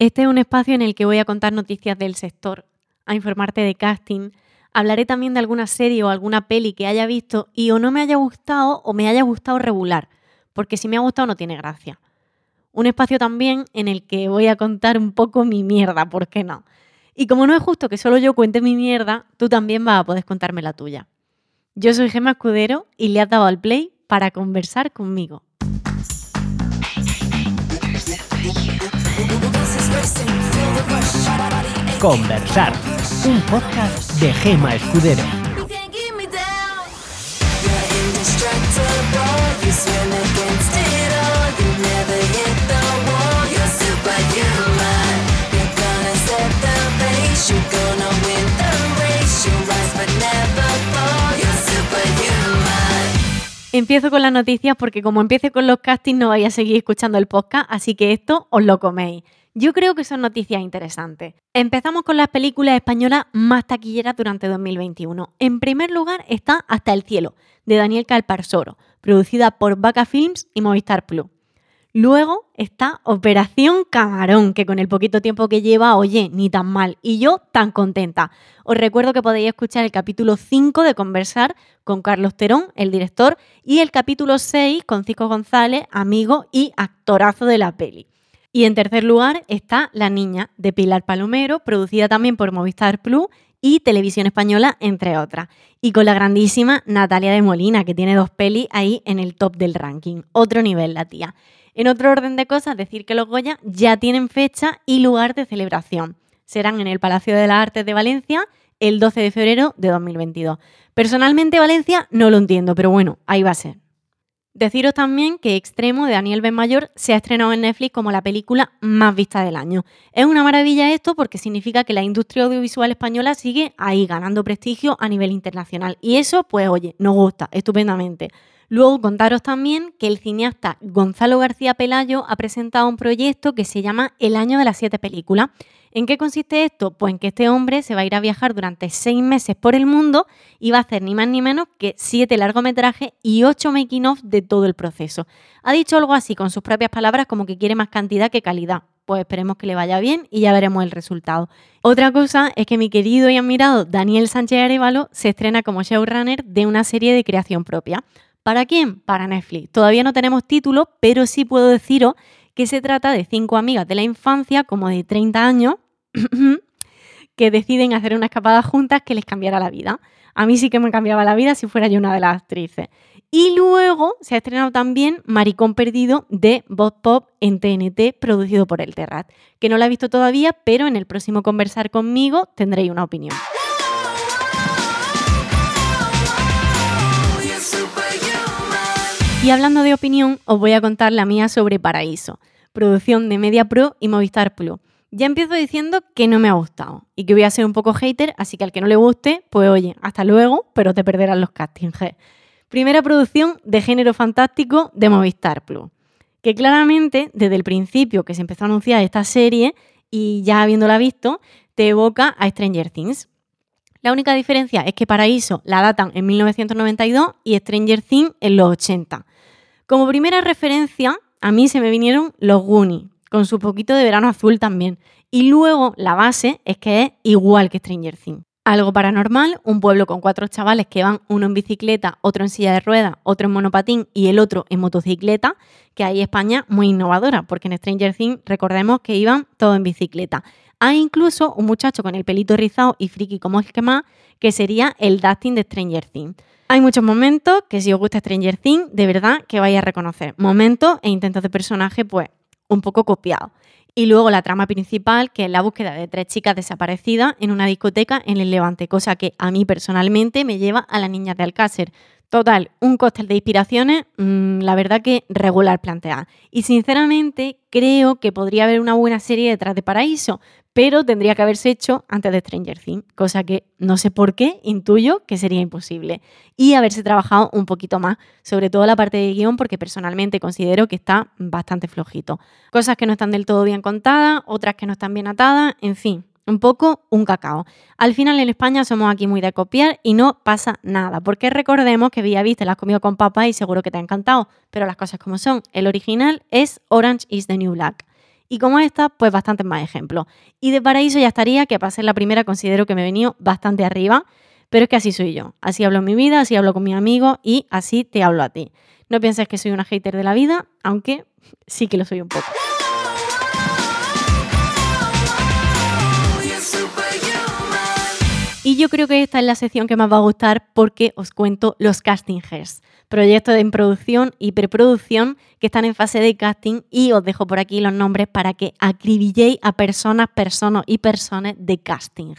Este es un espacio en el que voy a contar noticias del sector, a informarte de casting, hablaré también de alguna serie o alguna peli que haya visto y o no me haya gustado o me haya gustado regular, porque si me ha gustado no tiene gracia. Un espacio también en el que voy a contar un poco mi mierda, ¿por qué no? Y como no es justo que solo yo cuente mi mierda, tú también vas a poder contarme la tuya. Yo soy Gemma Escudero y le has dado al play para conversar conmigo. Conversar, un podcast de Gema Escudero. Empiezo con las noticias porque como empiece con los castings no vais a seguir escuchando el podcast, así que esto os lo coméis. Yo creo que son noticias interesantes. Empezamos con las películas españolas más taquilleras durante 2021. En primer lugar está Hasta el cielo, de Daniel Calparsoro, producida por Vaca Films y Movistar Plus. Luego está Operación Camarón, que con el poquito tiempo que lleva, oye, ni tan mal. Y yo tan contenta. Os recuerdo que podéis escuchar el capítulo 5 de Conversar con Carlos Terón, el director, y el capítulo 6 con Cico González, amigo y actorazo de la peli. Y en tercer lugar está La Niña, de Pilar Palomero, producida también por Movistar Plus y Televisión Española, entre otras. Y con la grandísima Natalia de Molina, que tiene dos pelis ahí en el top del ranking. Otro nivel, la tía. En otro orden de cosas, decir que los Goya ya tienen fecha y lugar de celebración. Serán en el Palacio de las Artes de Valencia el 12 de febrero de 2022. Personalmente Valencia no lo entiendo, pero bueno, ahí va a ser. Deciros también que Extremo de Daniel Benmayor se ha estrenado en Netflix como la película más vista del año. Es una maravilla esto porque significa que la industria audiovisual española sigue ahí ganando prestigio a nivel internacional. Y eso, pues oye, nos gusta estupendamente. Luego contaros también que el cineasta Gonzalo García Pelayo ha presentado un proyecto que se llama El año de las siete películas. ¿En qué consiste esto? Pues en que este hombre se va a ir a viajar durante seis meses por el mundo y va a hacer ni más ni menos que siete largometrajes y ocho making of de todo el proceso. Ha dicho algo así con sus propias palabras como que quiere más cantidad que calidad. Pues esperemos que le vaya bien y ya veremos el resultado. Otra cosa es que mi querido y admirado Daniel Sánchez Arevalo se estrena como showrunner de una serie de creación propia. ¿Para quién? Para Netflix. Todavía no tenemos título, pero sí puedo deciros que se trata de cinco amigas de la infancia, como de 30 años, que deciden hacer una escapada juntas que les cambiara la vida. A mí sí que me cambiaba la vida si fuera yo una de las actrices. Y luego se ha estrenado también Maricón Perdido de Bob Pop en TNT, producido por El Terrat, que no la he visto todavía, pero en el próximo Conversar conmigo tendréis una opinión. Y hablando de opinión, os voy a contar la mía sobre Paraíso, producción de Media Pro y Movistar Plus. Ya empiezo diciendo que no me ha gustado y que voy a ser un poco hater, así que al que no le guste, pues oye, hasta luego, pero te perderás los castings. Primera producción de género fantástico de Movistar Plus, que claramente desde el principio que se empezó a anunciar esta serie y ya habiéndola visto, te evoca a Stranger Things. La única diferencia es que Paraíso la datan en 1992 y Stranger Things en los 80. Como primera referencia, a mí se me vinieron los Goonies, con su poquito de verano azul también. Y luego la base es que es igual que Stranger Things. Algo paranormal, un pueblo con cuatro chavales que van uno en bicicleta, otro en silla de ruedas, otro en monopatín y el otro en motocicleta, que hay España muy innovadora, porque en Stranger Things recordemos que iban todos en bicicleta. Hay incluso un muchacho con el pelito rizado y friki como es que más, que sería el Dustin de Stranger Things. Hay muchos momentos que si os gusta Stranger Things, de verdad que vais a reconocer. Momentos e intentos de personaje, pues, un poco copiados. Y luego la trama principal, que es la búsqueda de tres chicas desaparecidas en una discoteca en el Levante, cosa que a mí personalmente me lleva a las niñas de Alcácer. Total, un cóctel de inspiraciones, mm, la verdad que regular planteada. Y sinceramente creo que podría haber una buena serie detrás de Paraíso, pero tendría que haberse hecho antes de Stranger Things, cosa que no sé por qué, intuyo que sería imposible. Y haberse trabajado un poquito más, sobre todo la parte de guion, porque personalmente considero que está bastante flojito. Cosas que no están del todo bien contadas, otras que no están bien atadas, en fin, un poco un cacao. Al final en España somos aquí muy de copiar y no pasa nada, porque recordemos que Viste la has comido con papá y seguro que te ha encantado, pero las cosas como son, el original es Orange is the New Black. Y como esta, pues bastantes más ejemplos. Y de paraíso ya estaría, que para ser la primera considero que me he venido bastante arriba, pero es que así soy yo. Así hablo en mi vida, así hablo con mis amigos y así te hablo a ti. No pienses que soy una hater de la vida, aunque sí que lo soy un poco. Y yo creo que esta es la sección que más va a gustar porque os cuento los casting hairs, proyectos de producción y preproducción que están en fase de casting y os dejo por aquí los nombres para que acribilléis a personas, personas y personas de casting.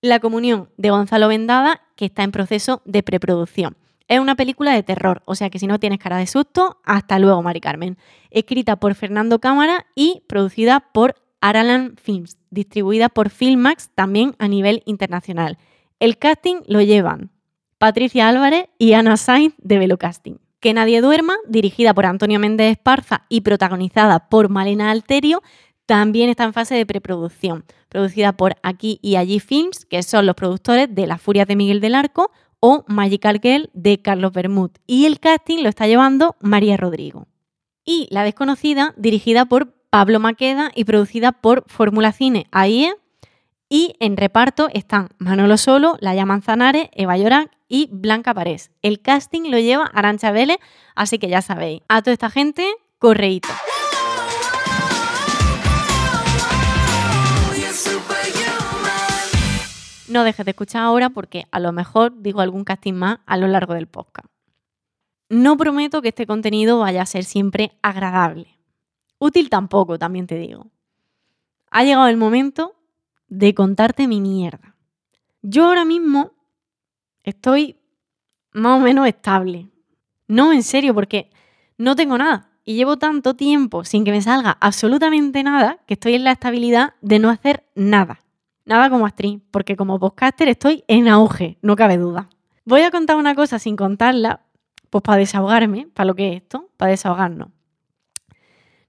La comunión de Gonzalo Vendada, que está en proceso de preproducción. Es una película de terror, o sea que si no tienes cara de susto, hasta luego, Mari Carmen. Escrita por Fernando Cámara y producida por Aralan Films, distribuida por Filmax también a nivel internacional. El casting lo llevan Patricia Álvarez y Ana Sainz de Velocasting. Que nadie duerma, dirigida por Antonio Méndez Esparza y protagonizada por Malena Alterio, también está en fase de preproducción, producida por Aquí y Allí Films, que son los productores de Las Furias de Miguel del Arco o Magical Girl de Carlos Bermud. Y el casting lo está llevando María Rodrigo. Y La Desconocida, dirigida por Pablo Maqueda y producida por Fórmula Cine AIE. Y en reparto están Manolo Solo, Laia Manzanares, Eva Llorac y Blanca Parés. El casting lo lleva Arancha Vélez, así que ya sabéis, a toda esta gente, correíto. No dejes de escuchar ahora porque a lo mejor digo algún casting más a lo largo del podcast. No prometo que este contenido vaya a ser siempre agradable. Útil tampoco, también te digo. Ha llegado el momento de contarte mi mierda. Yo ahora mismo estoy más o menos estable. No, en serio, porque no tengo nada. Y llevo tanto tiempo sin que me salga absolutamente nada que estoy en la estabilidad de no hacer nada. Nada como actriz, porque como podcaster estoy en auge, no cabe duda. Voy a contar una cosa sin contarla, pues para desahogarme, para lo que es esto, para desahogarnos.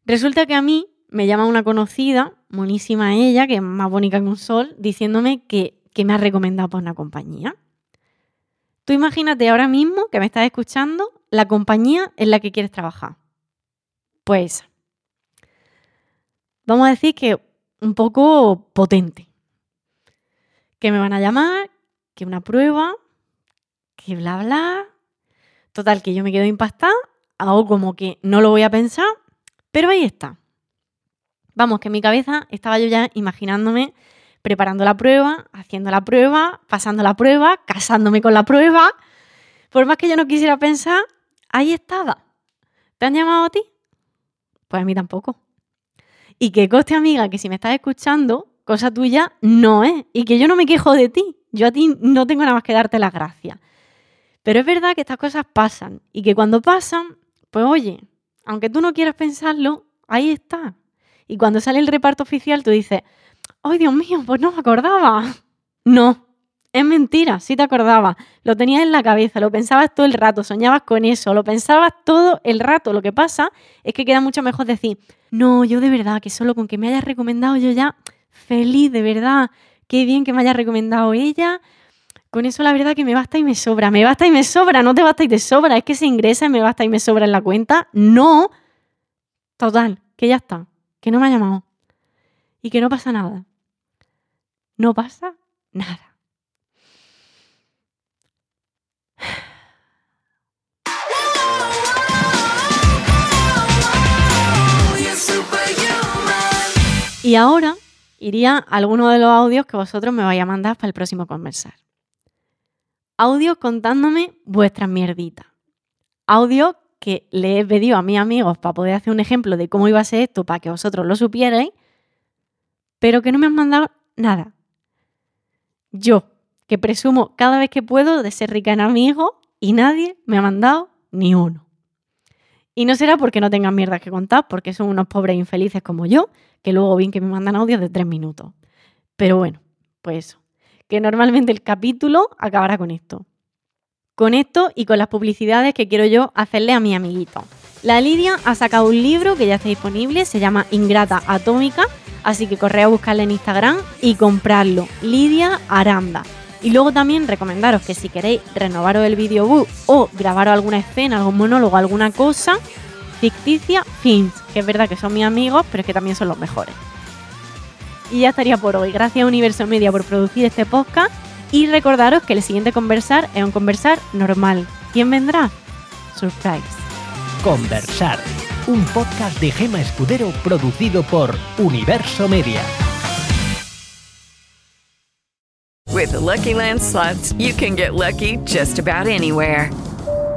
Resulta que a mí me llama una conocida, monísima ella, que es más bonita que un sol, diciéndome que, que me ha recomendado para una compañía. Tú imagínate ahora mismo que me estás escuchando la compañía en la que quieres trabajar. Pues vamos a decir que un poco potente. Que me van a llamar, que una prueba, que bla bla. Total, que yo me quedo impactada, hago como que no lo voy a pensar pero ahí está. Vamos, que en mi cabeza estaba yo ya imaginándome preparando la prueba, haciendo la prueba, pasando la prueba, casándome con la prueba. Por más que yo no quisiera pensar, ahí estaba. ¿Te han llamado a ti? Pues a mí tampoco. Y que coste, amiga, que si me estás escuchando, cosa tuya no es. Y que yo no me quejo de ti. Yo a ti no tengo nada más que darte las gracias. Pero es verdad que estas cosas pasan. Y que cuando pasan, pues oye, aunque tú no quieras pensarlo, ahí está. Y cuando sale el reparto oficial, tú dices, ¡ay, Dios mío! Pues no me acordaba. No, es mentira, sí te acordabas. Lo tenías en la cabeza, lo pensabas todo el rato, soñabas con eso, lo pensabas todo el rato. Lo que pasa es que queda mucho mejor decir, no, yo de verdad, que solo con que me hayas recomendado yo ya feliz, de verdad. Qué bien que me haya recomendado ella, con eso la verdad que me basta y me sobra, me basta y me sobra, no te basta y te sobra, es que se ingresa y me basta y me sobra en la cuenta. No. Total, que ya está, que no me ha llamado y que no pasa nada. No pasa nada. Y ahora iría a alguno de los audios que vosotros me vais a mandar para el próximo conversar. Audios contándome vuestras mierditas. Audios que le he pedido a mis amigos para poder hacer un ejemplo de cómo iba a ser esto para que vosotros lo supierais, pero que no me han mandado nada. Yo, que presumo cada vez que puedo de ser rica en amigos y nadie me ha mandado ni uno. Y no será porque no tengan mierdas que contar, porque son unos pobres infelices como yo, que luego bien que me mandan audios de tres minutos. Pero bueno, pues eso que normalmente el capítulo acabará con esto. Con esto y con las publicidades que quiero yo hacerle a mi amiguito. La Lidia ha sacado un libro que ya está disponible, se llama Ingrata Atómica, así que corre a buscarle en Instagram y comprarlo. Lidia Aranda. Y luego también recomendaros que si queréis renovaros el videobook o grabaros alguna escena, algún monólogo, alguna cosa, Ficticia Films, que es verdad que son mis amigos, pero es que también son los mejores. Y ya estaría por hoy. Gracias a Universo Media por producir este podcast. Y recordaros que el siguiente conversar es un conversar normal. ¿Quién vendrá? Surprise. Conversar, un podcast de Gema Escudero producido por Universo Media. With the Lucky Land slots, you can get lucky just about anywhere.